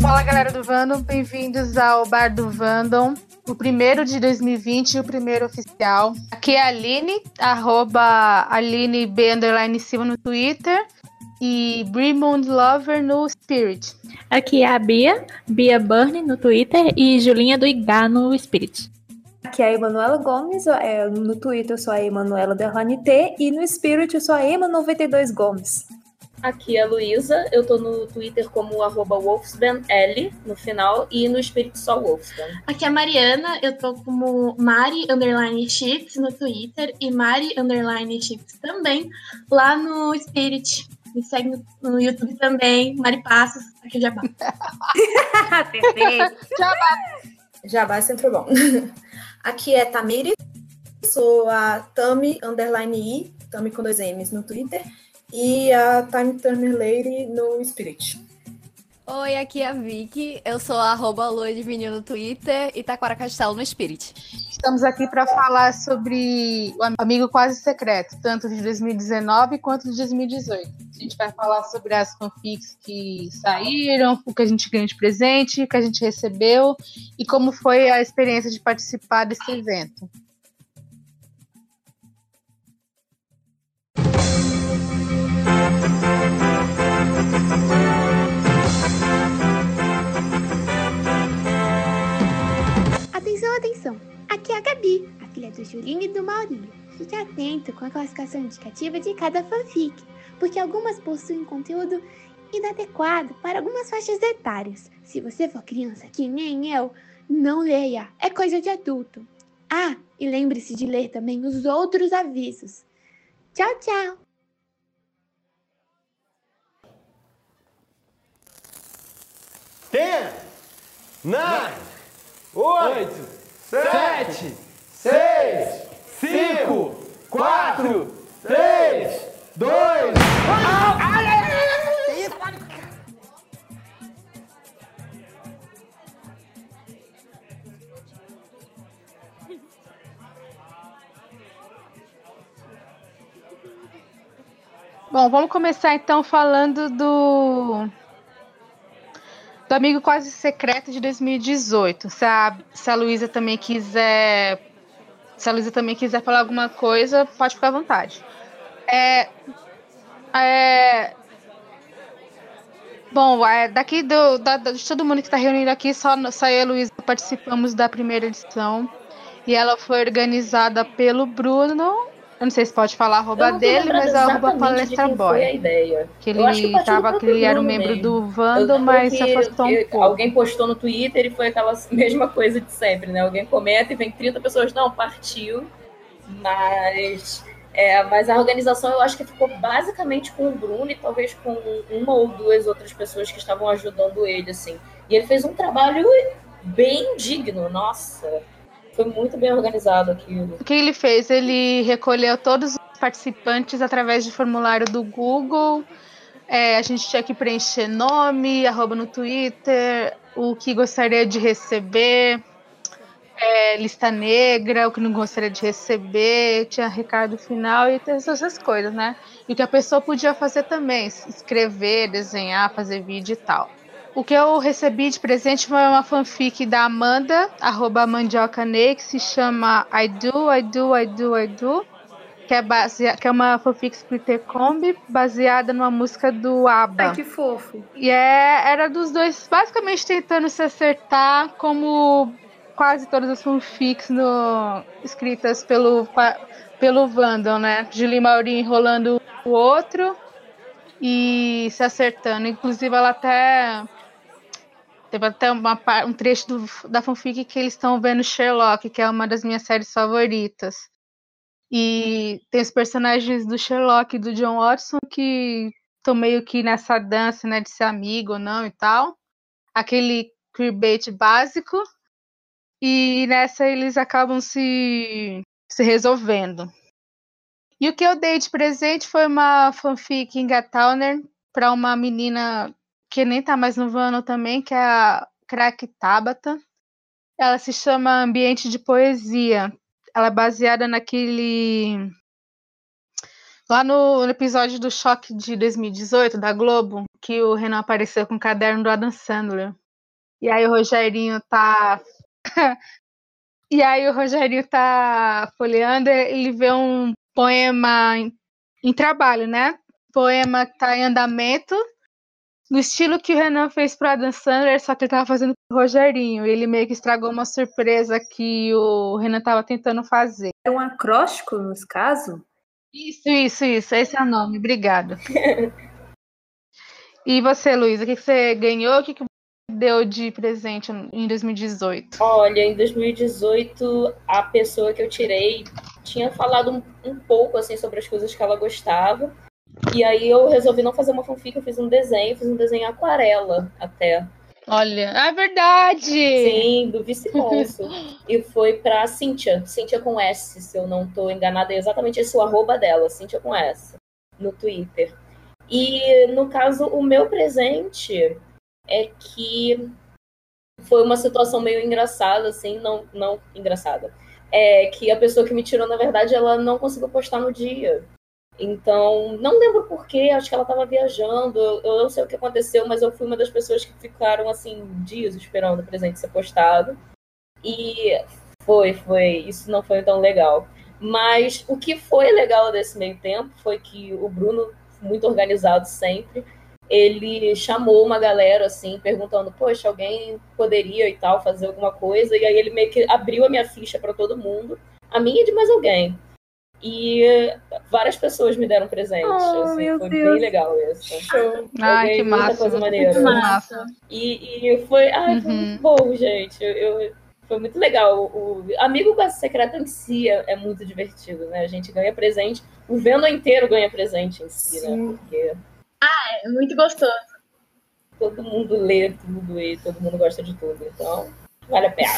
Fala galera do Vandom, bem-vindos ao Bar do Vandom, o primeiro de 2020 e o primeiro oficial. Aqui é a Aline, arroba Aline B underline Silva no Twitter e Brimond Lover no Spirit. Aqui é a Bia, Bia Burn no Twitter e Julinha do Igá no Spirit. Aqui é a Emanuela Gomes, é, no Twitter eu sou a Emanuela Derrani T e no Spirit eu sou a Ema92 Gomes. Aqui é a Luísa, eu tô no Twitter como arroba wolfsbanl no final e no Spirit só Wolfsban. Aqui é a Mariana, eu tô como Mari Underline Chips no Twitter e Mari Underline Chips também lá no Spirit. Me segue no, no YouTube também, Mari Passos, aqui Jabá. Perfeito. Jabá. Jabá é sempre bom. Aqui é Tamiri, sou a Tami Underline I, Tami com dois M's no Twitter e a Time Turner Lady no Spirit. Oi, aqui é a Vicky, eu sou a arroba no Twitter e Taquara Castelo no Spirit. Estamos aqui para falar sobre o Amigo Quase Secreto, tanto de 2019 quanto de 2018. A gente vai falar sobre as fanfics que saíram, o que a gente ganhou de presente, o que a gente recebeu e como foi a experiência de participar desse evento. Aqui é a filha do Julinho e do Maurinho. Fique atento com a classificação indicativa de cada fanfic, porque algumas possuem conteúdo inadequado para algumas faixas etárias. Se você for criança que nem eu, não leia, é coisa de adulto. Ah, e lembre-se de ler também os outros avisos. Tchau, tchau! Ten, nine, oito, sete, seis, cinco, quatro, três, dois. Bom, vamos começar então falando do do Amigo Quase Secreto de 2018. Se a, se a Luísa também quiser. Se a Luísa também quiser falar alguma coisa, pode ficar à vontade. É, é, bom, é, daqui do, da, de todo mundo que está reunido aqui, só, só eu e a Luísa participamos da primeira edição. E ela foi organizada pelo Bruno eu não sei se pode falar a arroba dele, mas é arroba palestra boy. Foi a ideia. Que ele que tava, que ele era um membro mesmo. do Vando, mas se afastou um pouco. Alguém postou no Twitter e foi aquela mesma coisa de sempre, né? Alguém comenta e vem 30 pessoas, não, partiu. Mas, é, mas a organização eu acho que ficou basicamente com o Bruno e talvez com uma ou duas outras pessoas que estavam ajudando ele, assim. E ele fez um trabalho bem digno, nossa. Foi muito bem organizado aquilo. O que ele fez? Ele recolheu todos os participantes através de formulário do Google. É, a gente tinha que preencher nome, arroba no Twitter, o que gostaria de receber, é, lista negra, o que não gostaria de receber, tinha recado final e essas coisas, né? E o que a pessoa podia fazer também, escrever, desenhar, fazer vídeo e tal. O que eu recebi de presente foi uma fanfic da Amanda, arroba mandiocanei, que se chama I Do, I Do, I Do, I Do, que é, base... que é uma fanfic splitter combi, baseada numa música do ABBA. Ai, que fofo. E é... era dos dois basicamente tentando se acertar, como quase todas as fanfics no... escritas pelo, pelo Vandal, né? Julie Maurinho enrolando o outro e se acertando. Inclusive, ela até Teve até uma, um trecho do, da fanfic que eles estão vendo Sherlock, que é uma das minhas séries favoritas. E tem os personagens do Sherlock e do John Watson que estão meio que nessa dança, né, de ser amigo ou não e tal. Aquele queerbait básico. E nessa eles acabam se, se resolvendo. E o que eu dei de presente foi uma fanfic em Gatowner para uma menina que nem tá mais no Vano também, que é a Crack Tabata. Ela se chama Ambiente de Poesia. Ela é baseada naquele Lá no, episódio do Choque de 2018 da Globo, que o Renan apareceu com o caderno do Adam Sandler. E aí o Rogerinho tá. e aí o Rogerinho tá folheando, ele vê um poema em, em trabalho, né? Poema que tá em andamento, no estilo que o Renan fez pro Adam Sandler, só que ele tava fazendo pro Rogerinho. Ele meio que estragou uma surpresa que o Renan tava tentando fazer. É um acróstico, nesse caso? Isso, isso, isso. Esse é o nome. Obrigada. e você, Luísa, o que, que você ganhou? O que, que deu de presente em 2018? Olha, em 2018, a pessoa que eu tirei tinha falado um, um pouco assim sobre as coisas que ela gostava. E aí eu resolvi não fazer uma fanfic, eu fiz um desenho, fiz um desenho aquarela até. Olha, é verdade! Sim, do vice-consul. e foi pra Cíntia, Cíntia com S, se eu não tô enganada, é exatamente esse o arroba dela, Cíntia com S, no Twitter. E no caso, o meu presente é que foi uma situação meio engraçada, assim, não, não engraçada. É que a pessoa que me tirou, na verdade, ela não conseguiu postar no dia. Então, não lembro porquê, acho que ela estava viajando, eu não sei o que aconteceu, mas eu fui uma das pessoas que ficaram, assim, dias esperando o presente ser postado. E foi, foi, isso não foi tão legal. Mas o que foi legal desse meio tempo foi que o Bruno, muito organizado sempre, ele chamou uma galera, assim, perguntando, poxa, alguém poderia e tal fazer alguma coisa, e aí ele meio que abriu a minha ficha para todo mundo, a minha e de mais alguém. E várias pessoas me deram presentes. Oh, assim, foi Deus. bem legal isso. Show. Ai, que muita massa. coisa maneira. Muito massa. E, e foi, ai, foi Uhum. muito bom, gente. Eu, eu- foi muito legal. O, Amigo Quase Secreto em si é, é muito divertido, né? A gente ganha presente. O Vendo inteiro ganha presente em si, né? Sim. Porque É muito gostoso. todo mundo lê tudo e todo mundo gosta de tudo. Então, vale a pena.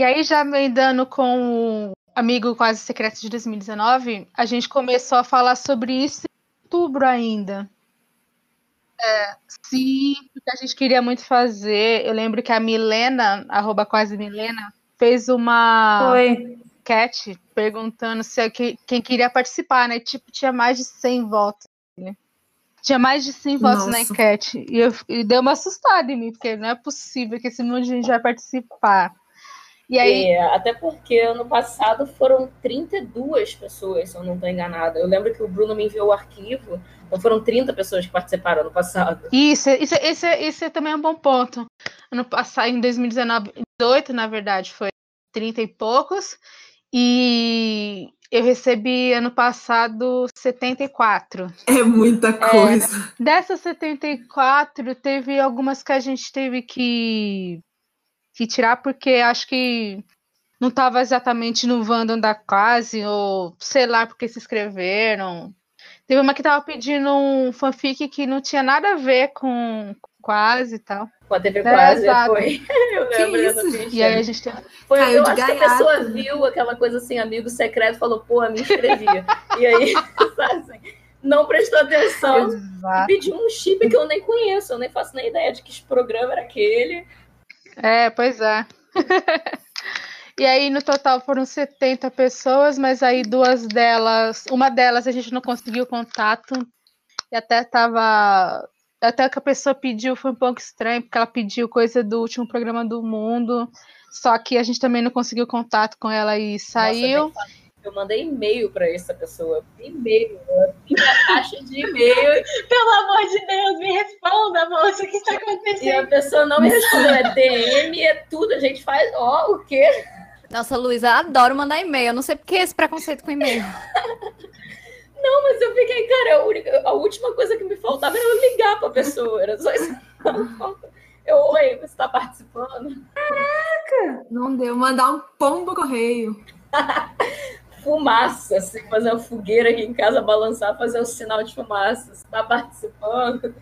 E aí, já emendando com o Amigo Quase Secreto de 2019, a gente começou a falar sobre isso em outubro ainda. É, sim, porque a gente queria muito fazer. Eu lembro que a Milena, arroba quase Milena, fez uma Foi. enquete perguntando se que- quem queria participar, né? Tipo, tinha mais de 100 votos. né? Tinha mais de 100 votos na Nossa. enquete. E, eu, e deu uma assustada em mim, porque não é possível que esse monte de gente vai participar. E aí, É, até porque ano passado foram 32 pessoas, se eu não estou enganada. Eu lembro que o Bruno me enviou o arquivo, então foram 30 pessoas que participaram ano passado. Isso, isso, esse, esse também é um bom ponto. Ano passado, em 2019, 18, na verdade, foi 30 e poucos. E eu recebi ano passado 74. É muita coisa. Dessas 74, teve algumas que a gente teve que, que tirar, porque acho que não estava exatamente no Wandom da quase, ou sei lá porque se inscreveram. Teve uma que tava pedindo um fanfic que não tinha nada a ver com quase e tal. Com a TV É, quase exato. foi. Eu Que lembro isso? E aí a gente. Foi, Caiu eu de acho que a gaiato. pessoa viu aquela coisa assim, amigo secreto, falou, pô, me inscrevia. e aí, assim, não prestou atenção. E Exato. pediu um chip que eu nem conheço, eu nem faço nem ideia de que programa era aquele. É, pois é. E aí, no total, foram 70 pessoas, mas aí duas delas, uma delas a gente não conseguiu contato, e até tava. Até que a pessoa pediu foi um pouco estranho, porque ela pediu coisa do último programa do mundo, só que a gente também não conseguiu contato com ela e Nossa, saiu. falo. Eu mandei e-mail pra essa pessoa. E-mail. Minha caixa de e-mail Pelo amor de Deus, me responda, moça, o que está e a acontecendo? pessoa não me respondeu. É DM, é tudo. A gente faz. Ó, o quê? Nossa, Luísa, eu adoro mandar e-mail. Eu não sei por que esse preconceito com e-mail. Não, mas eu fiquei, cara, a, única, a última coisa que me faltava era eu ligar pra pessoa. Era só isso. Eu, oi, você tá participando? Não deu. Mandar um pombo correio. Fumaça, assim, fazer uma fogueira aqui em casa, balançar, fazer um sinal de fumaça. Você tá participando?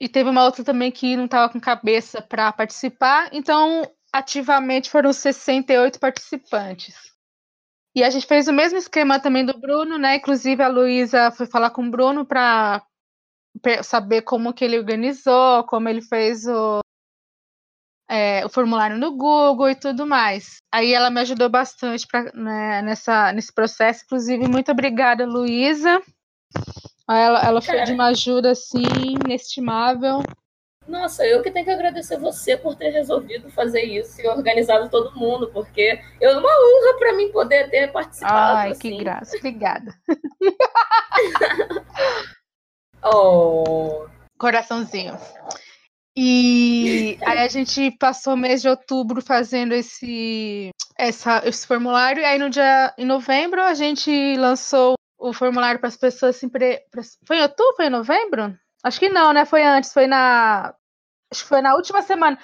E teve uma outra também que não estava com cabeça para participar, então ativamente foram 68 participantes. E a gente fez o mesmo esquema também do Bruno, né? Inclusive a Luísa foi falar com o Bruno para saber como que ele organizou, como ele fez o, é, o formulário no Google e tudo mais. Aí ela me ajudou bastante pra, né, nessa, nesse processo. Inclusive, muito obrigada, Luísa. Ela, ela foi de uma ajuda assim, inestimável. Nossa, eu que tenho que agradecer você por ter resolvido fazer isso e organizado todo mundo, porque é uma honra para mim poder ter participado. Ai, assim. que graça. Obrigada. Oh, Coraçãozinho. E aí a gente passou o mês de outubro fazendo esse, essa, esse formulário. E aí no dia em novembro a gente lançou o formulário para as pessoas se Foi em outubro? Foi em novembro? Acho que não, né? Foi antes, foi na. Acho que foi na última semana.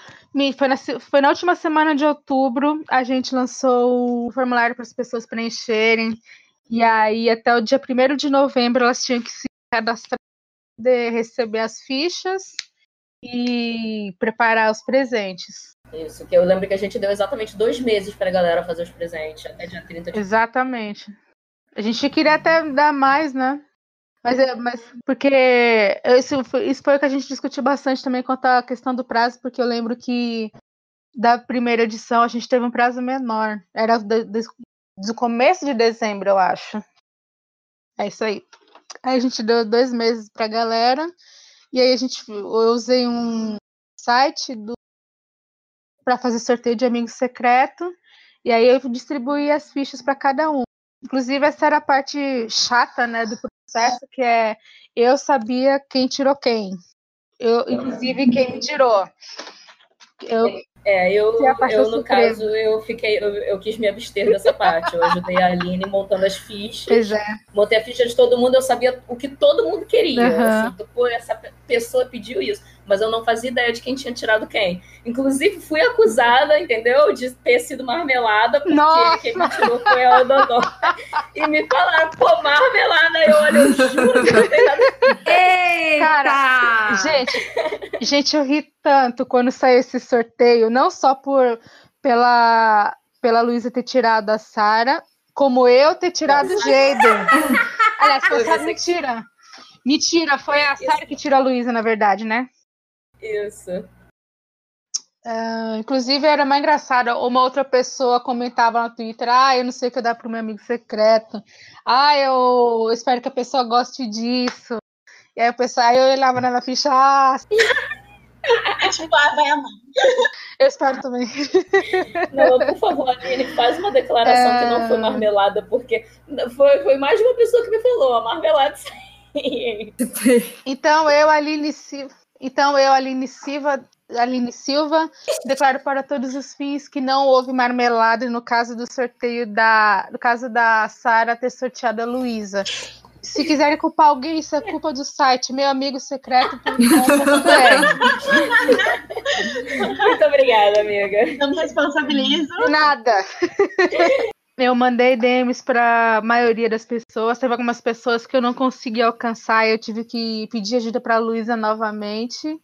Foi na, foi na última semana de outubro a gente lançou o formulário para as pessoas preencherem. E aí, até o dia 1 de novembro, elas tinham que se cadastrar, de receber as fichas e preparar os presentes. isso, que eu lembro que a gente deu exatamente dois meses pra galera fazer os presentes, até dia 30 de Exatamente. A gente queria até dar mais, né? Mas, é- mas porque isso foi, isso foi o que a gente discutiu bastante também quanto à questão do prazo, porque eu lembro que da primeira edição a gente teve um prazo menor. Era do, do- do começo de dezembro, eu acho. É isso aí. Aí a gente deu dois meses pra galera. E aí a gente eu usei um site do para fazer sorteio de amigo secreto. E aí eu distribuí as fichas para cada um. Inclusive, essa era a parte chata, né, do processo, que é eu sabia quem tirou quem. Eu, inclusive, quem me tirou. Eu, É, eu, eu no caso, eu fiquei, eu, eu quis me abster dessa parte. Eu ajudei a Aline montando as fichas. pois é. Montei a ficha de todo mundo, eu sabia o que todo mundo queria. Aham. Assim, pô, essa pe- pessoa pediu isso, mas eu não fazia ideia de quem tinha tirado quem. Inclusive, fui acusada, entendeu? De ter sido marmelada, porque Nossa! quem me tirou foi a Dodó. E me falaram, pô, marmelada. Eu olha, eu juro que não tem nada. Eita! Cara, Gente, gente, eu ri tanto quando saiu esse sorteio, não só por pela, pela Luísa ter tirado a Sara, como eu ter tirado o Jaden. Aliás, foi você que- mentira. Mentira, foi a Sara que tirou a Luísa, na verdade, né? Isso. Ah, inclusive, era mais engraçado. Uma outra pessoa comentava no Twitter: Ah, eu não sei o que eu dar pro meu amigo secreto. Ah, eu espero que a pessoa goste disso. E aí, a pessoa, aí eu olhava na ficha: Ah, É tipo, ah, vai amar. eu espero também. Não, por favor, Aline, faz uma declaração que não foi É. marmelada, porque foi, foi mais de uma pessoa que me falou, a marmelada sim. Então, eu, Aline Silva. Então, eu, Aline Silva, Aline Silva, declaro para todos os fins que não houve marmelada no caso do sorteio da. No caso da Sara ter sorteado a Luísa. Se quiserem culpar alguém, isso é culpa do site meu amigo secreto.com.br. Muito obrigada, amiga. Não me responsabilizo. Nada. Eu mandei DMs para a maioria das pessoas. Teve algumas pessoas que eu não consegui alcançar. Eu tive que pedir ajuda para a Luísa novamente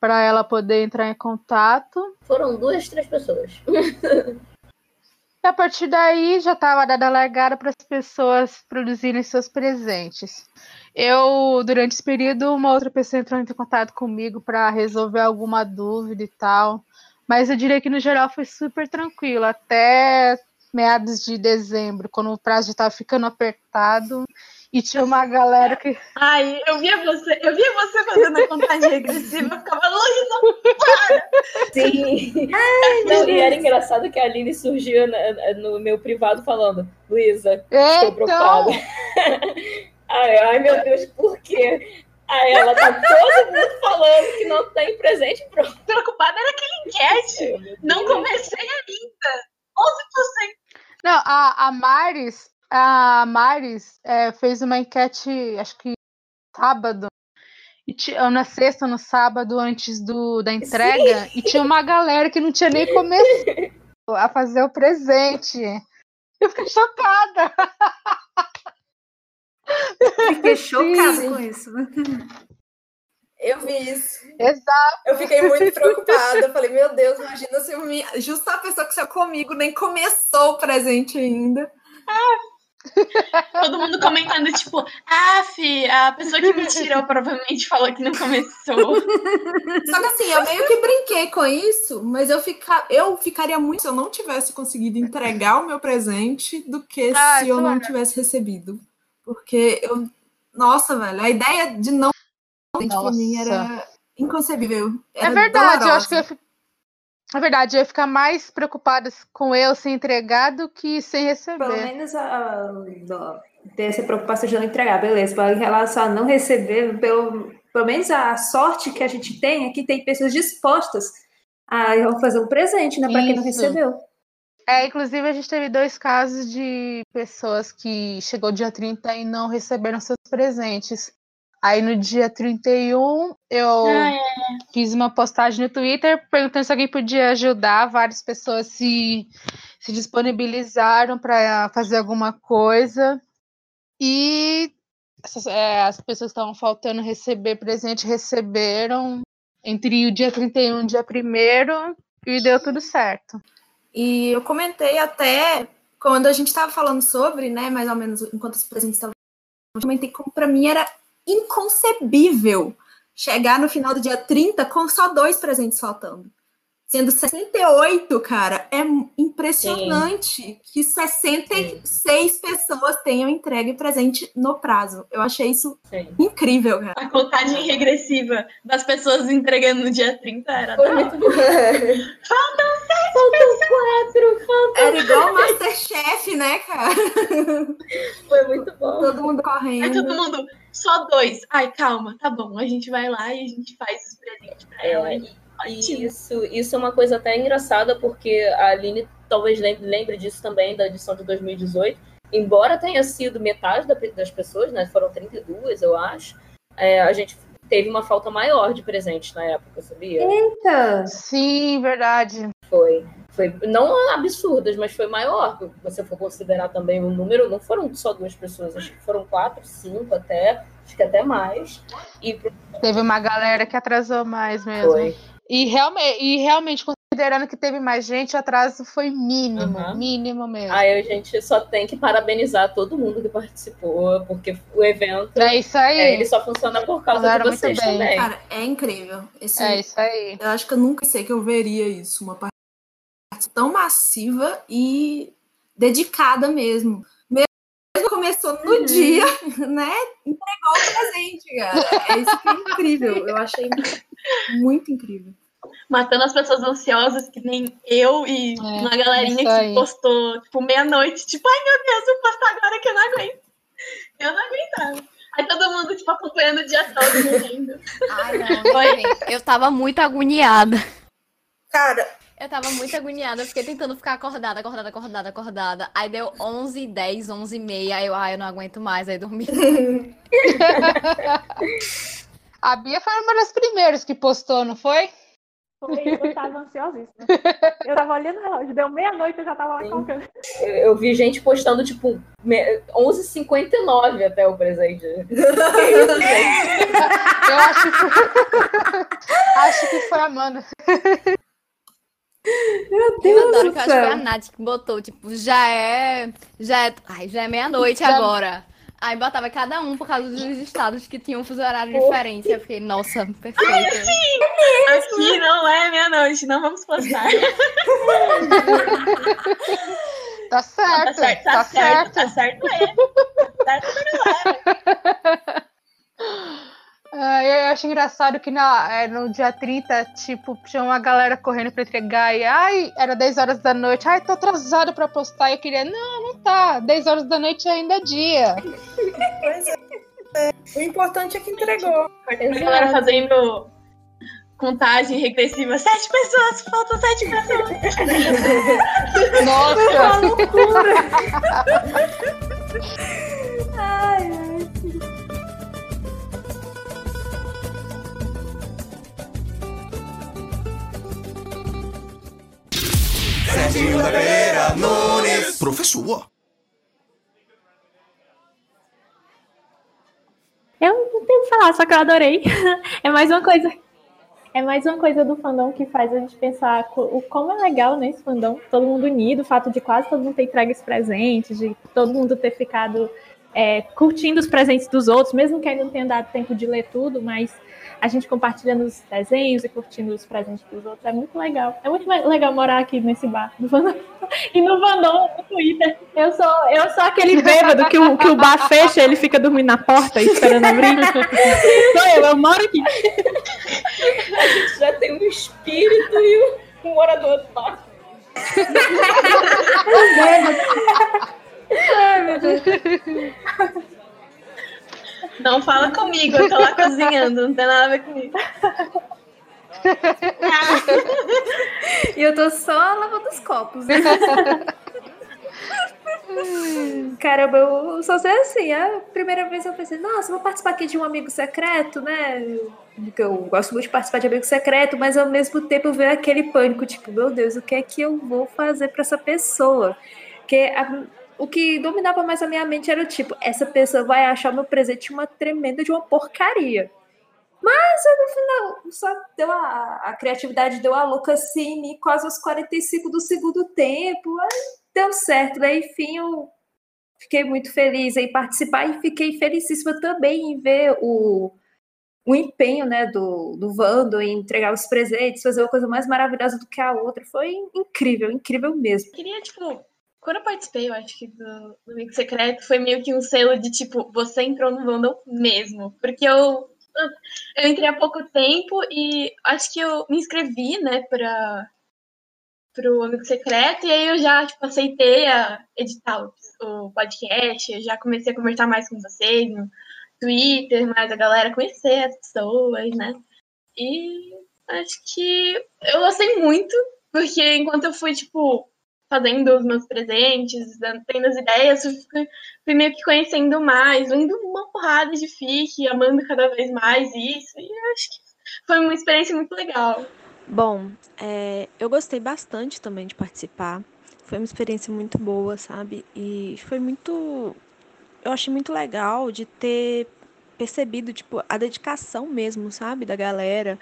para ela poder entrar em contato. Foram duas, três pessoas. E a partir daí já estava dada a largada para as pessoas produzirem seus presentes. Eu, durante esse período, uma outra pessoa entrou em contato comigo para resolver alguma dúvida e tal. Mas eu diria que no geral foi super tranquilo, até meados de dezembro, quando o prazo já estava ficando apertado. E tinha uma galera que. Ai, eu via você, eu via você fazendo a contagem regressiva, eu ficava Luísa, Sim. Não, e era engraçado que a Aline surgiu na- no meu privado falando, Luísa, É, estou preocupada. Ai, ai, meu Deus, por quê? Aí ela tá todo mundo falando que não tem presente pronto. preocupada era aquele enquete. Não comecei ainda. 11%. Não, a, a Maris, a Maris é, fez uma enquete, acho que sábado, ou na sexta, no sábado, antes do, da entrega, e tinha uma galera que não tinha nem começado a fazer o presente. Eu fiquei chocada. Fiquei chocada Sim. com isso. Eu vi isso. Exato. Eu fiquei muito preocupada. Eu falei, meu Deus, imagina se eu me... justo a pessoa que saiu comigo nem começou o presente ainda. Todo mundo comentando, tipo, ah, fi, a pessoa que me tirou provavelmente falou que não começou. Só que assim, eu meio que brinquei com isso, mas eu, fica... eu ficaria muito se eu não tivesse conseguido entregar o meu presente do que Ah, se eu não tivesse recebido. Porque eu. Nossa, velho, a ideia de não presente pra mim era inconcebível. É Era verdade, eu acho que eu dolorosa. É verdade, eu ia ficar mais preocupada com eu sem entregar do que sem Pelo receber. menos a, a- ter essa preocupação de não entregar, beleza. Mas em relação a não receber, pelo, pelo menos a sorte que a gente tem é que tem pessoas dispostas a fazer um presente, né? Pra quem não recebeu. É, inclusive a gente teve dois casos de pessoas que chegou dia 30 e não receberam seus presentes. Aí no dia 31 eu Ah, é. fiz uma postagem no Twitter perguntando se alguém podia ajudar. Várias pessoas se, se disponibilizaram para fazer alguma coisa. E essas- é, as pessoas que estavam faltando receber presente receberam entre o dia 31 e o dia 1 e deu tudo certo. E eu comentei até quando a gente estava falando sobre, né, mais ou menos enquanto os presentes estavam. Eu comentei como para mim era inconcebível chegar no final do dia 30 com só dois presentes faltando. Sendo 68, cara, é impressionante que 66 pessoas tenham entregue presente no prazo. Eu achei isso Sim. incrível, cara. A contagem regressiva das pessoas entregando no dia 30 era Foi muito bom. Faltam quatro, faltam. Era igual Masterchef, né, cara? Foi muito bom. Todo mundo Aí correndo. todo mundo, só dois. Ai, calma, tá bom. A gente vai lá e a gente faz os presentes pra ela. É, isso, isso é uma coisa até engraçada, porque a Aline talvez lembre, lembre disso também da edição de 2018. Embora tenha sido metade da- das pessoas, né? Foram 32, eu acho. é, a gente teve uma falta maior de presentes na época, sabia? Eita! Sim, verdade. Foi. Foi não absurdas, mas foi maior. Se você for considerar também o número, não foram só duas pessoas, acho que foram quatro, cinco até, acho que até mais. E Teve uma galera que atrasou mais mesmo. foi. E, realme e realmente, considerando que teve mais gente, o atraso foi mínimo. Aham. Mínimo mesmo. Aí a gente só tem que parabenizar todo mundo que participou, porque o evento É isso aí. é, ele só funciona por causa Mandaram de muito vocês bem. também. Cara, é incrível. Esse, É isso aí. Eu acho que eu nunca sei que eu veria isso. Uma participação tão massiva e dedicada mesmo. Mesmo começou no Uhum. dia, né? Entregou o presente, cara. É isso que é incrível. Eu achei muito incrível. Matando as pessoas ansiosas, que nem eu e É, uma galerinha que postou, tipo, meia-noite. Tipo, ai meu Deus, eu posto agora que eu não aguento. Eu não aguentava. Aí todo mundo, tipo, acompanhando o dia todo, morrendo. Ai, não, gente, eu tava muito agoniada. Cara, Eu tava muito agoniada, eu fiquei tentando ficar acordada, acordada, acordada, acordada. Aí deu 11, 10, 11 e meia, aí eu, ai, eu não aguento mais, aí dormi. A Bia foi uma das primeiras que postou, não foi? Foi, eu tava ansiosíssima. Eu tava olhando o relógio, deu meia-noite, eu já tava lá colocando. Eu, eu vi gente postando, tipo, me- 11h59 até o presente. Eu acho que, acho que foi a Amanda. Meu Eu Deus adoro do que eu acho que foi a. Nath que botou, tipo, já é. Já é. Ai, já é meia-noite agora. Aí botava cada um por causa dos estados que tinham um fuso horário diferente. Eu fiquei, nossa, perfeito. Aqui não é meia-noite, não vamos postar. Tá certo. Tá certo, tá, certo, tá certo é. Tá certo, mas não é. Ah, eu acho engraçado que na, é, no dia 30, tipo, tinha uma galera correndo pra entregar e, ai, era 10 horas da noite, ai, tô atrasado pra postar. E eu queria, não, não tá, 10 horas da noite ainda é dia. pois é. O importante é que entregou. A galera fazendo contagem regressiva. Sete pessoas, faltam sete pessoas. Nossa! loucura! ai, ai. Serginho da Nunes. Professor. Eu não tenho o que falar, só que eu adorei. É mais uma coisa é mais uma coisa do fandom que faz a gente pensar o como é legal nesse fandom, todo mundo unido, o fato de quase todo mundo ter entregue presentes, de todo mundo ter ficado é, curtindo os presentes dos outros, mesmo que ainda não tenha dado tempo de ler tudo, mas a gente compartilhando os desenhos e curtindo os presentes dos outros é muito legal. É muito le- legal morar aqui nesse bar do fandom. E no fandom, no Twitter, eu sou, eu sou aquele bêbado que o, que o bar fecha, ele fica dormindo na porta esperando abrir. Sou eu, eu moro aqui. A gente já tem um espírito e um morador do bar. Ai, meu Deus. Não fala comigo, eu tô lá cozinhando, não tem nada a ver comigo. E eu tô só lavando os copos. né? Caramba, eu só sei assim. A primeira vez eu pensei, nossa, vou participar aqui de um amigo secreto, né? Porque eu gosto muito de participar de amigo secreto, mas ao mesmo tempo veio aquele pânico, tipo, meu Deus, o que é que eu vou fazer pra essa pessoa? Porque a- o que dominava mais a minha mente era o tipo, essa pessoa vai achar meu presente uma tremenda de uma porcaria. Mas no final, só deu a, a criatividade deu a louca assim, quase aos 45 do segundo tempo. Aí deu certo, né? Enfim, eu fiquei muito feliz em participar e fiquei felicíssima também em ver o, o empenho né, do, do Vando em entregar os presentes, fazer uma coisa mais maravilhosa do que a outra. Foi incrível, incrível mesmo. Queria, tipo, quando eu participei, eu acho que do, do Amigo Secreto, foi meio que um selo de, tipo, você entrou no Vandal mesmo. Porque eu, eu entrei há pouco tempo e acho que eu me inscrevi, né, pra, pro Amigo Secreto, e aí eu já, tipo, aceitei a editar o, o podcast, eu já comecei a conversar mais com vocês no Twitter, mais a galera conhecer as pessoas, né. E acho que eu gostei muito, porque enquanto eu fui, tipo, fazendo os meus presentes, tendo as ideias, fui, fui meio que conhecendo mais, lendo uma porrada de fic, amando cada vez mais isso, e acho que foi uma experiência muito legal. Bom, é, eu gostei bastante também de participar. Foi uma experiência muito boa, sabe? E foi muito. Eu achei muito legal de ter percebido, tipo, a dedicação mesmo, sabe? Da galera,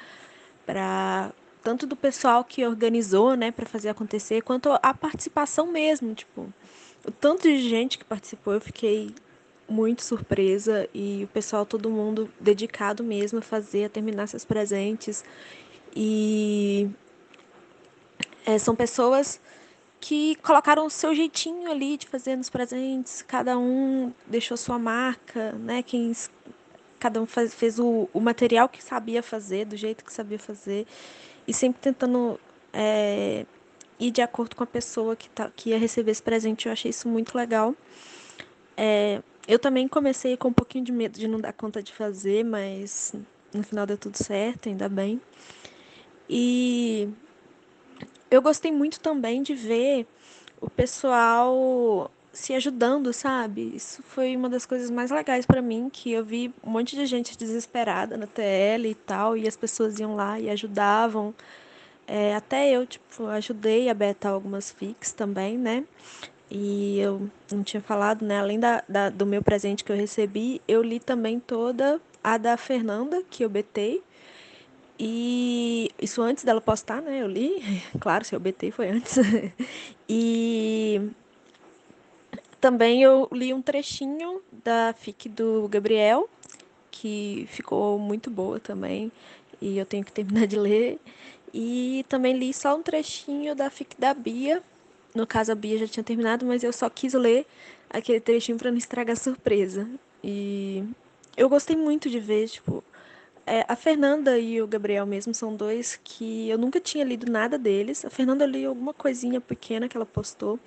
pra. Tanto do pessoal que organizou, né, pra fazer acontecer, quanto a participação mesmo, tipo. O tanto de gente que participou, eu fiquei muito surpresa e o pessoal, todo mundo dedicado mesmo a fazer, a terminar seus presentes. E é, são pessoas que colocaram o seu jeitinho ali de fazer nos presentes, cada um deixou sua marca, né? Quem, cada um faz- fez o, o material que sabia fazer, do jeito que sabia fazer, e sempre tentando é, ir de acordo com a pessoa que, tá, que ia receber esse presente. Eu achei isso muito legal. É, eu também comecei com um pouquinho de medo de não dar conta de fazer, mas no final deu tudo certo, ainda bem. E eu gostei muito também de ver o pessoal se ajudando, sabe? Isso foi uma das coisas mais legais pra mim, que eu vi um monte de gente desesperada na TL e tal, e as pessoas iam lá e ajudavam. É, até eu, tipo, ajudei a betar algumas fics também, né? E eu não tinha falado, né? Além da, da- do meu presente que eu recebi, eu li também toda a da Fernanda, que eu betei. E isso antes dela postar, né? Eu li. Claro, se eu betei foi antes. E também eu li um trechinho da fic do Gabriel, que ficou muito boa também. E eu tenho que terminar de ler. E também li só um trechinho da fic da Bia. No caso, a Bia já tinha terminado, mas eu só quis ler aquele trechinho para não estragar a surpresa. E eu gostei muito de ver, tipo, é, a Fernanda e o Gabriel mesmo são dois que eu nunca tinha lido nada deles. A Fernanda eu li alguma coisinha pequena que ela postou,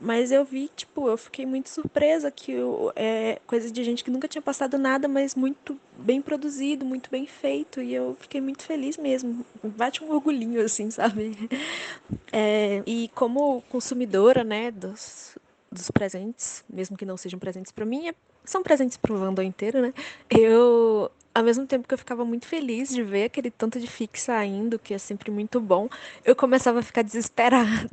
mas eu vi, tipo, eu fiquei muito surpresa que eu, é coisa de gente que nunca tinha passado nada, mas muito bem produzido, muito bem feito, e eu fiquei muito feliz mesmo. Bate um orgulhinho, assim, sabe? É, e como consumidora, né, dos, dos presentes, mesmo que não sejam presentes para mim, é- são presentes para o Wandel inteiro, né? Eu ao mesmo tempo que eu ficava muito feliz de ver aquele tanto de fic saindo, que é sempre muito bom, eu começava a ficar desesperada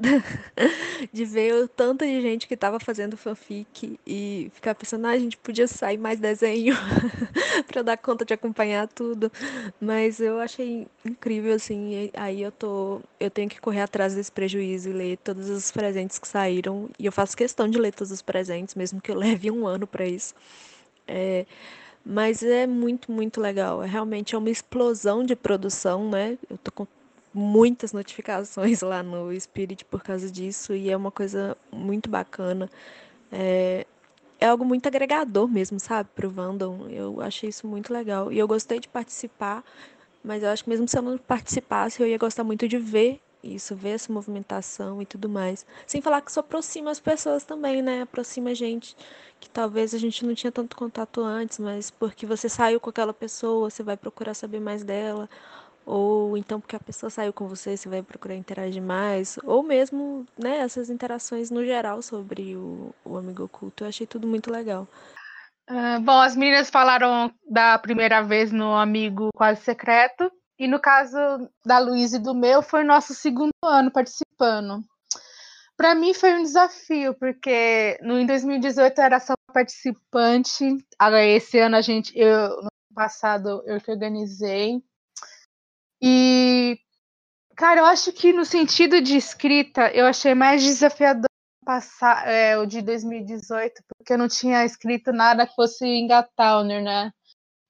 de ver o tanto de gente que tava fazendo fanfic e ficar pensando, ah, a gente podia sair mais desenho eu dar conta de acompanhar tudo. Mas eu achei incrível, assim, aí eu tô. Eu tenho que correr atrás desse prejuízo e ler todos os presentes que saíram. E eu faço questão de ler todos os presentes, mesmo que eu leve um ano pra isso. É, mas é muito, muito legal. É realmente é uma explosão de produção, né? Eu tô com muitas notificações lá no Spirit por causa disso e é uma coisa muito bacana. É, é algo muito agregador mesmo, sabe, pro Vandal. Eu achei isso muito legal. E eu gostei de participar, mas eu acho que mesmo se eu não participasse, eu ia gostar muito de ver isso, ver essa movimentação e tudo mais. Sem falar que isso aproxima as pessoas também, né? Aproxima a gente que talvez a gente não tinha tanto contato antes, mas porque você saiu com aquela pessoa, você vai procurar saber mais dela, ou então porque a pessoa saiu com você, você vai procurar interagir mais, ou mesmo, né, essas interações no geral sobre o, o amigo oculto. Eu achei tudo muito legal. Uh, bom, as meninas falaram da primeira vez no Amigo Quase Secreto, e no caso da Luísa e do meu, foi nosso segundo ano participando. Para mim foi um desafio, porque no, em 2018 eu era só participante. Agora, esse ano a gente, eu, no passado, eu que organizei. E, cara, eu acho que no sentido de escrita, eu achei mais desafiador passar é, o de 2018, porque eu não tinha escrito nada que fosse em Gatowner, né?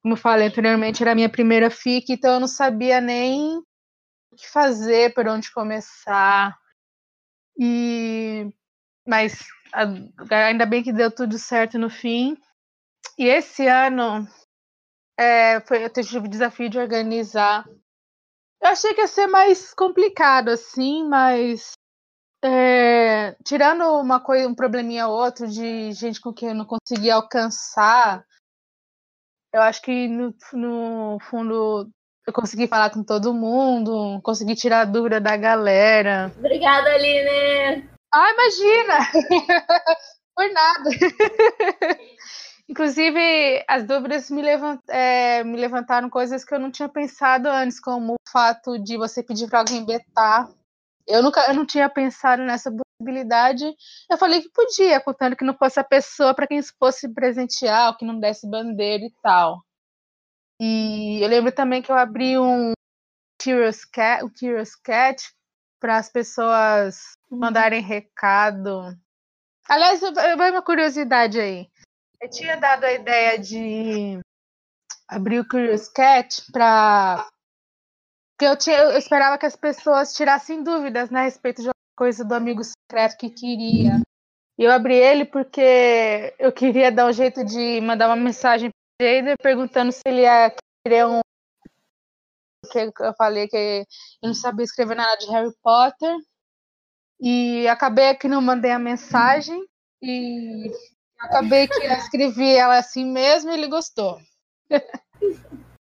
Como eu falei anteriormente, era a minha primeira FIC, então eu não sabia nem o que fazer, por onde começar. E mas ainda bem que deu tudo certo no fim. E esse ano é, foi, eu tive o desafio de organizar. Eu achei que ia ser mais complicado, assim, mas é, tirando uma coisa, um probleminha ou outro de gente com quem eu não conseguia alcançar, eu acho que no, no fundo eu consegui falar com todo mundo, consegui tirar a dúvida da galera. Obrigada, Aline! Ah, imagina! Por nada. Inclusive, as dúvidas me, levant, é, me, levantaram coisas que eu não tinha pensado antes, como o fato de você pedir para alguém betar. Eu nunca, eu não tinha pensado nessa possibilidade. Eu falei que podia, contando que não fosse a pessoa para quem fosse presentear, ou que não desse bandeira e tal. E eu lembro também que eu abri um Curious Cat, o Curious Cat para as pessoas uhum. mandarem recado. Aliás, vai uma curiosidade aí. Eu tinha dado a ideia de abrir o Curious Cat para porque eu, tinha, eu esperava que as pessoas tirassem dúvidas né, a respeito de coisa do amigo secreto que queria. E eu abri ele porque eu queria dar um jeito de mandar uma mensagem Jader perguntando se ele ia querer um. Que eu falei que eu não sabia escrever nada de Harry Potter. E acabei que não mandei a mensagem. E acabei que escrevi ela assim mesmo e ele gostou.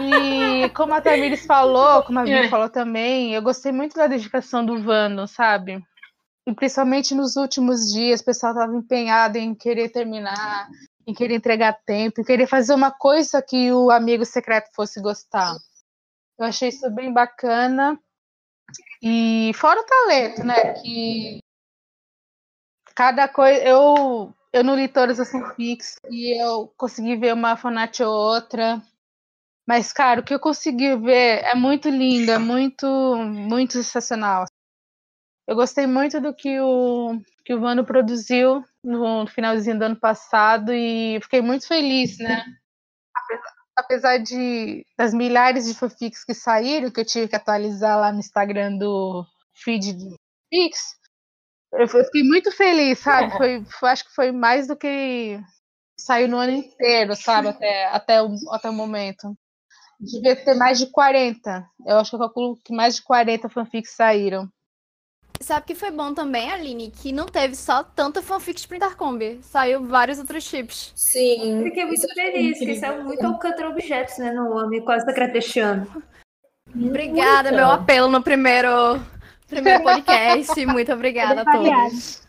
E como a Tamires falou, como a Vivi é. falou também, eu gostei muito da dedicação do Vano, sabe? E principalmente nos últimos dias, o pessoal estava empenhado em querer terminar, em querer entregar tempo, em querer fazer uma coisa que o amigo secreto fosse gostar. Eu achei isso bem bacana. E fora o talento, né? Que cada coisa. Eu, eu não li todas as fanfics e eu consegui ver uma fanart ou outra. Mas, cara, o que eu consegui ver é muito lindo, é muito, muito sensacional. Eu gostei muito do que o, que o Vano produziu no finalzinho do ano passado e fiquei muito feliz, né? Apesar de das milhares de fanfics que saíram, que eu tive que atualizar lá no Instagram do feed do Fix, eu fiquei muito feliz, sabe? Foi, foi, acho que foi mais do que saiu no ano inteiro, sabe? Até, até, o, até o momento. Devia ter mais de 40. Eu acho que eu calculo que mais de 40 fanfics saíram. Sabe que foi bom também, Aline, que não teve só tanta fanfic de Printarcombi. Saiu vários outros chips. Sim. Fiquei muito feliz, que saiu muito Alcântara Objetos, né, no Homem Quase Secretechando. Obrigada, muito. meu apelo no primeiro, primeiro podcast. muito obrigada a todos.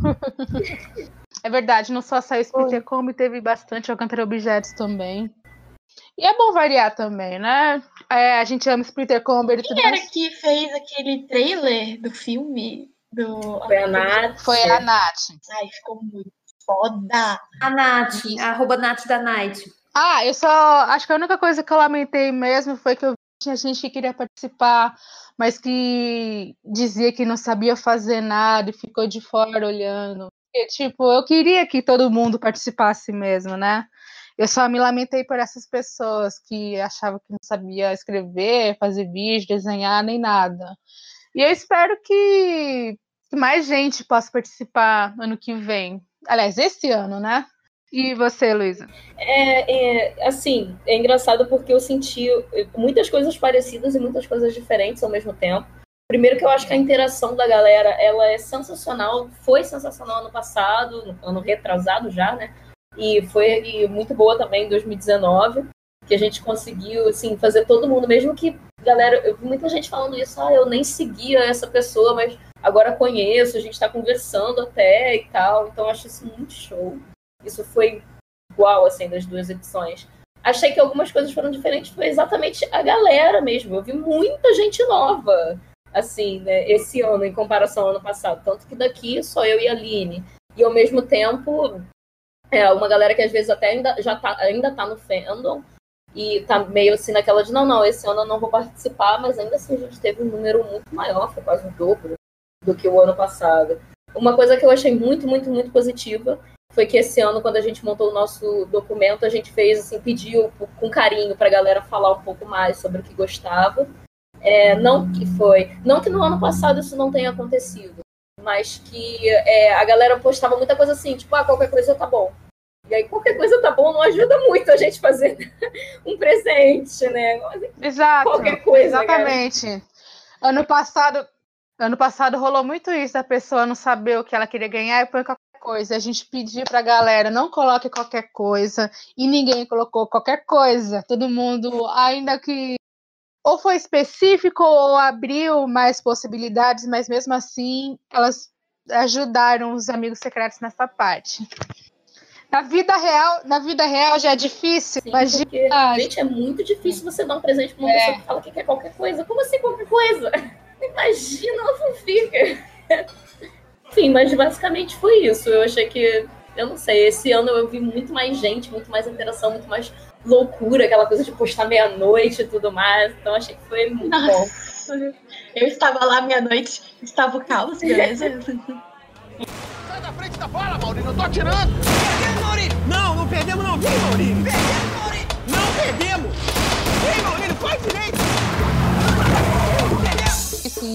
É verdade, não só saiu Splinter Combi, teve bastante Alcântara Objetos também. E é bom variar também, né? É, a gente ama Splitter Comber e tudo Quem era mais. que fez aquele trailer do filme? Do... Foi a Nath. Foi a Nath. Ai, ficou muito foda. A Nath, arroba Nath da Night. Ah, eu só. Acho que a única coisa que eu lamentei mesmo foi que eu vi que tinha gente que queria participar, mas que dizia que não sabia fazer nada e ficou de fora olhando. E, tipo, eu queria que todo mundo participasse mesmo, né? Eu só me lamentei por essas pessoas que achavam que não sabia escrever, fazer vídeo, desenhar, nem nada. E eu espero que, que mais gente possa participar ano que vem. Aliás, esse ano, né? E você, Luísa? É, é, assim, é engraçado porque eu senti muitas coisas parecidas e muitas coisas diferentes ao mesmo tempo. Primeiro que eu acho que a interação da galera, ela é sensacional, foi sensacional ano passado, ano retrasado já, né? E foi e muito boa também em 2019, que a gente conseguiu, assim, fazer todo mundo, mesmo que, galera, eu vi muita gente falando isso, ah, eu nem seguia essa pessoa, mas agora conheço, a gente tá conversando até e tal, então acho isso muito show. Isso foi igual, assim, das duas edições. Achei que algumas coisas foram diferentes, foi exatamente a galera mesmo. Eu vi muita gente nova, assim, né, esse ano, em comparação ao ano passado. Tanto que daqui só eu e a Aline. E ao mesmo tempo, é uma galera que às vezes até ainda, já tá, ainda tá no fandom e tá meio assim naquela de não, não, esse ano eu não vou participar, mas ainda assim a gente teve um número muito maior, foi quase o dobro do que o ano passado. Uma coisa que eu achei muito, muito, muito positiva foi que esse ano, quando a gente montou o nosso documento, a gente fez, assim, pediu com carinho pra galera falar um pouco mais sobre o que gostava. É, não que foi. Não que no ano passado isso não tenha acontecido, mas que é, a galera postava muita coisa assim, tipo, ah, qualquer coisa tá bom. E aí qualquer coisa tá bom não ajuda muito a gente fazer um presente, né? Exato. Qualquer coisa. Exatamente. Ano passado, ano passado rolou muito isso, da pessoa não saber o que ela queria ganhar e põe qualquer coisa. A gente pediu pra galera, não coloque qualquer coisa. E ninguém colocou qualquer coisa. Todo mundo, ainda que ou foi específico ou abriu mais possibilidades, mas mesmo assim elas ajudaram os amigos secretos nessa parte. Na vida real, na vida real já é difícil. Sim, imagina. porque, gente, é muito difícil você dar um presente pra uma É. pessoa que fala que quer qualquer coisa. Como assim qualquer coisa? Imagina, não fica. Enfim, mas basicamente foi isso. Eu achei que, eu não sei, esse ano eu vi muito mais gente, muito mais interação, muito mais loucura, aquela coisa de postar meia-noite e tudo mais. Então achei que foi muito bom. Nossa, eu estava lá meia-noite, estava o caos, beleza? Da frente da bola, Maurício, eu tô atirando! Perdemos, Maurício! Não, não perdemos não, vem, Maurício! Perdemos, Maurício! Não perdemos! Vem, Maurício, faz direito! Sim.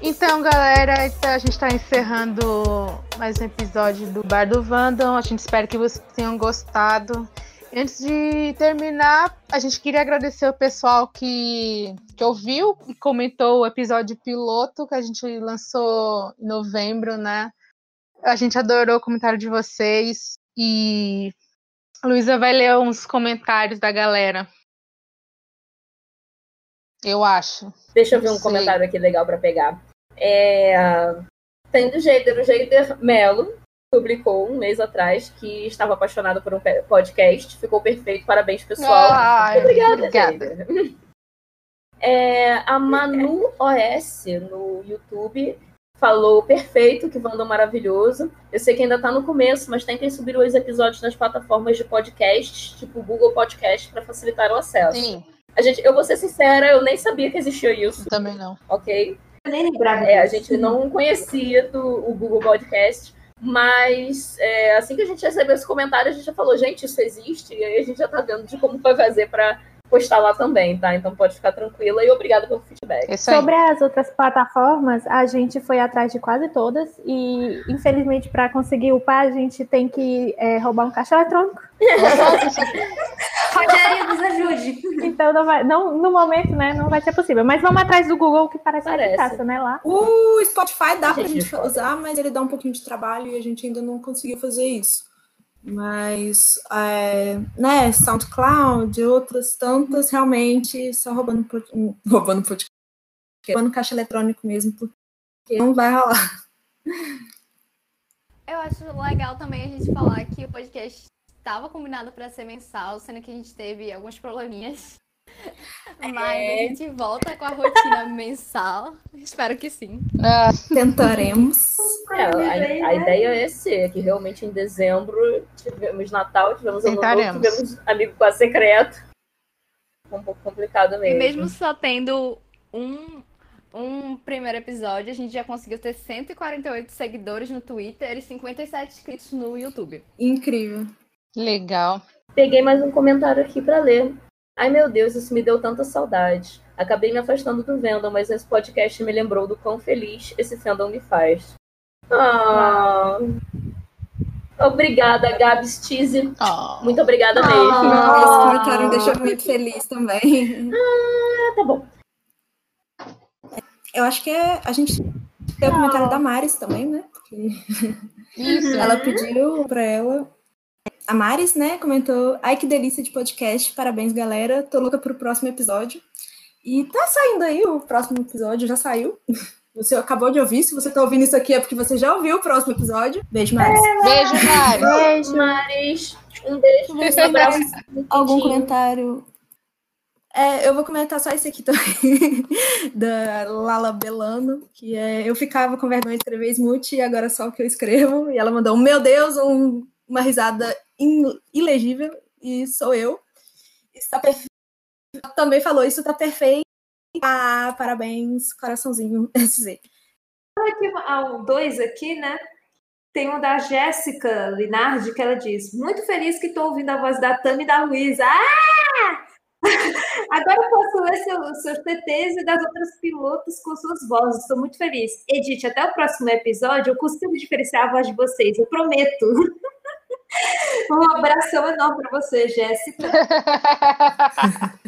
Então, galera, então a gente está encerrando mais um episódio do Bar do Vandal. A gente espera que vocês tenham gostado. Antes de terminar, a gente queria agradecer o pessoal que, que ouviu e comentou o episódio piloto que a gente lançou em novembro, né? A gente adorou o comentário de vocês e a Luísa vai ler uns comentários da galera. Eu acho. Deixa eu ver um Sei. comentário aqui legal pra pegar. É, Tem do Jader, o Jader Melo publicou um mês atrás que estava apaixonado por um podcast. Ficou perfeito, parabéns, pessoal. Ai, Obrigada, obrigada. Jader. É, a Manu OS no YouTube falou perfeito, que Wanda maravilhoso. Eu sei que ainda tá no começo, mas tentem subir os episódios nas plataformas de podcast, tipo Google Podcast, para facilitar o acesso. Sim, A gente, eu vou ser sincera, eu nem sabia que existia isso, também não. ok? Eu nem lembrava É, a gente não conhecia do, o Google Podcast, mas é, assim que a gente recebeu esse comentário, a gente já falou, gente, isso existe, e aí a gente já tá vendo de como vai fazer para postar lá também, tá? Então pode ficar tranquila e obrigada pelo feedback. Aí. Sobre as outras plataformas, a gente foi atrás de quase todas e, infelizmente, para conseguir upar, a gente tem que é, roubar um caixa eletrônico. Rogério, nos ajude. Então, não vai- não- no momento, né, não vai ser possível. Mas vamos atrás do Google, que parece, Parece. fácil, né, lá. O Spotify dá pra Gente, gente usar, mas ele dá um pouquinho de trabalho e a gente ainda não conseguiu fazer isso. Mas, é, né, SoundCloud outras tantas, realmente, só roubando, roubando podcast, roubando caixa eletrônico mesmo, porque não vai rolar. Eu acho legal também a gente falar que o podcast estava combinado para ser mensal, sendo que a gente teve alguns probleminhas. Mas É. a gente volta com a rotina mensal. Espero que sim. Tentaremos. É, a, a ideia é ser que realmente em dezembro tivemos Natal, tivemos Ano Novo, tivemos Amigo Quase Secreto. Um pouco complicado E mesmo. mesmo só tendo um, um primeiro episódio, a gente já conseguiu ter 148 seguidores no Twitter e 57 inscritos no YouTube. Incrível. Legal. Peguei mais um comentário aqui pra ler. Ai meu Deus, isso me deu tanta saudade. Acabei me afastando do Vendom, mas esse podcast me lembrou do quão feliz esse fandom me faz. Ah. Obrigada, Gabs Cheese. Oh. Muito obrigada Ah, mesmo. Esse comentário me deixou muito feliz também. Ah, tá bom. Eu acho que é, a gente tem o comentário da Maris também, né? Porque Isso. ela pediu pra ela. A Maris, né, comentou: Ai, que delícia de podcast, parabéns, galera. Tô louca pro próximo episódio. E tá saindo aí o próximo episódio, já saiu. Você acabou de ouvir. Se você tá ouvindo isso aqui é porque você já ouviu o próximo episódio. Beijo, Maris. Beijo, Mari. Beijo, Maris. Um beijo, um abraço. Algum comentário? É, eu vou comentar só esse aqui também, da Lala Belano, que é eu ficava com vergonha de escrever smooth e agora só o que eu escrevo. E ela mandou, meu Deus, um- uma risada ilegível, e sou eu. Está perfeito. Também falou, isso tá perfeito. Ah, parabéns, coraçãozinho. Aqui, há um- dois aqui, né? Tem um da Jéssica Linardi, que ela diz: Muito feliz que estou ouvindo a voz da Tami e da Luísa. Ah! Agora eu posso ler seu- seus TTs e das outras pilotos com suas vozes. Estou muito feliz. Edith, até o próximo episódio, eu consigo diferenciar a voz de vocês, eu prometo. Um abração enorme para você, Jéssica.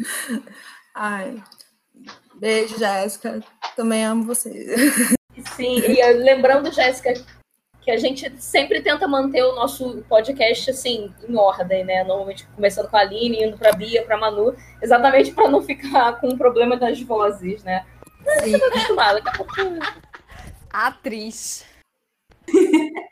Ai, beijo, Jéssica. Também amo vocês. Sim, e lembrando, Jéssica, que a gente sempre tenta manter o nosso podcast assim, em ordem, né? Normalmente começando com a Aline, indo pra Bia, pra Manu, exatamente para não ficar com o problema das vozes, né? Mas você tá acostumada, daqui a pouco. Atriz.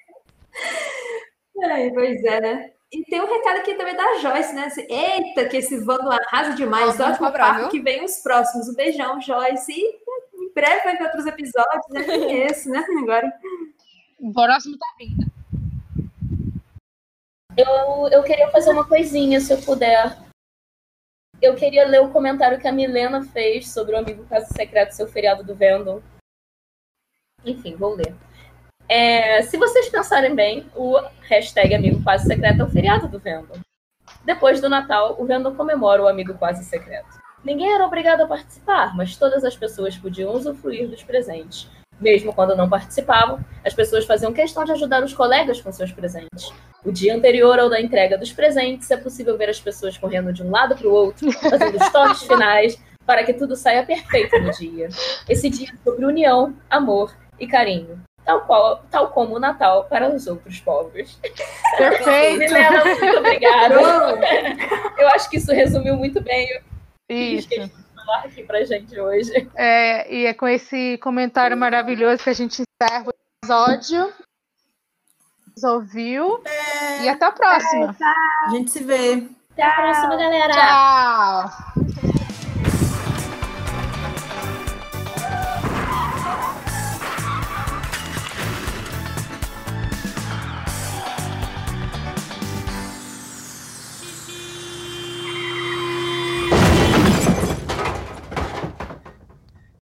Ai, pois é, né? E tem um recado aqui também da Joyce, né? Assim, Eita, que esse Vando arrasa demais. Nossa, Ótimo cobrar, papo viu? que vem os próximos. Um beijão, Joyce. E em breve vai ter outros episódios, né? Esse, né? Agora. O próximo tá vindo. Eu, eu queria fazer uma coisinha, se eu puder. Eu queria ler o comentário que a Milena fez sobre o Amigo Caso Secreto, seu feriado do Vendel. Enfim, vou ler. É, se vocês pensarem bem, o hashtag Amigo Quase Secreto é o feriado do Vendel. Depois do Natal, o Vendel comemora o Amigo Quase Secreto. Ninguém era obrigado a participar, mas todas as pessoas podiam usufruir dos presentes. Mesmo quando não participavam, as pessoas faziam questão de ajudar os colegas com seus presentes. O dia anterior ao da entrega dos presentes, é possível ver as pessoas correndo de um lado para o outro, fazendo os toques finais, para que tudo saia perfeito no dia. Esse dia é sobre união, amor e carinho, tal, qual, tal como o Natal para os outros povos. Perfeito. Milena, muito obrigada. Eu acho que isso resumiu muito bem o Isso. que a gente falar aqui pra gente hoje. É, e é com esse comentário maravilhoso que a gente encerra o episódio. Ouviu? E até a próxima. A gente se vê. Até a próxima, galera. Tchau.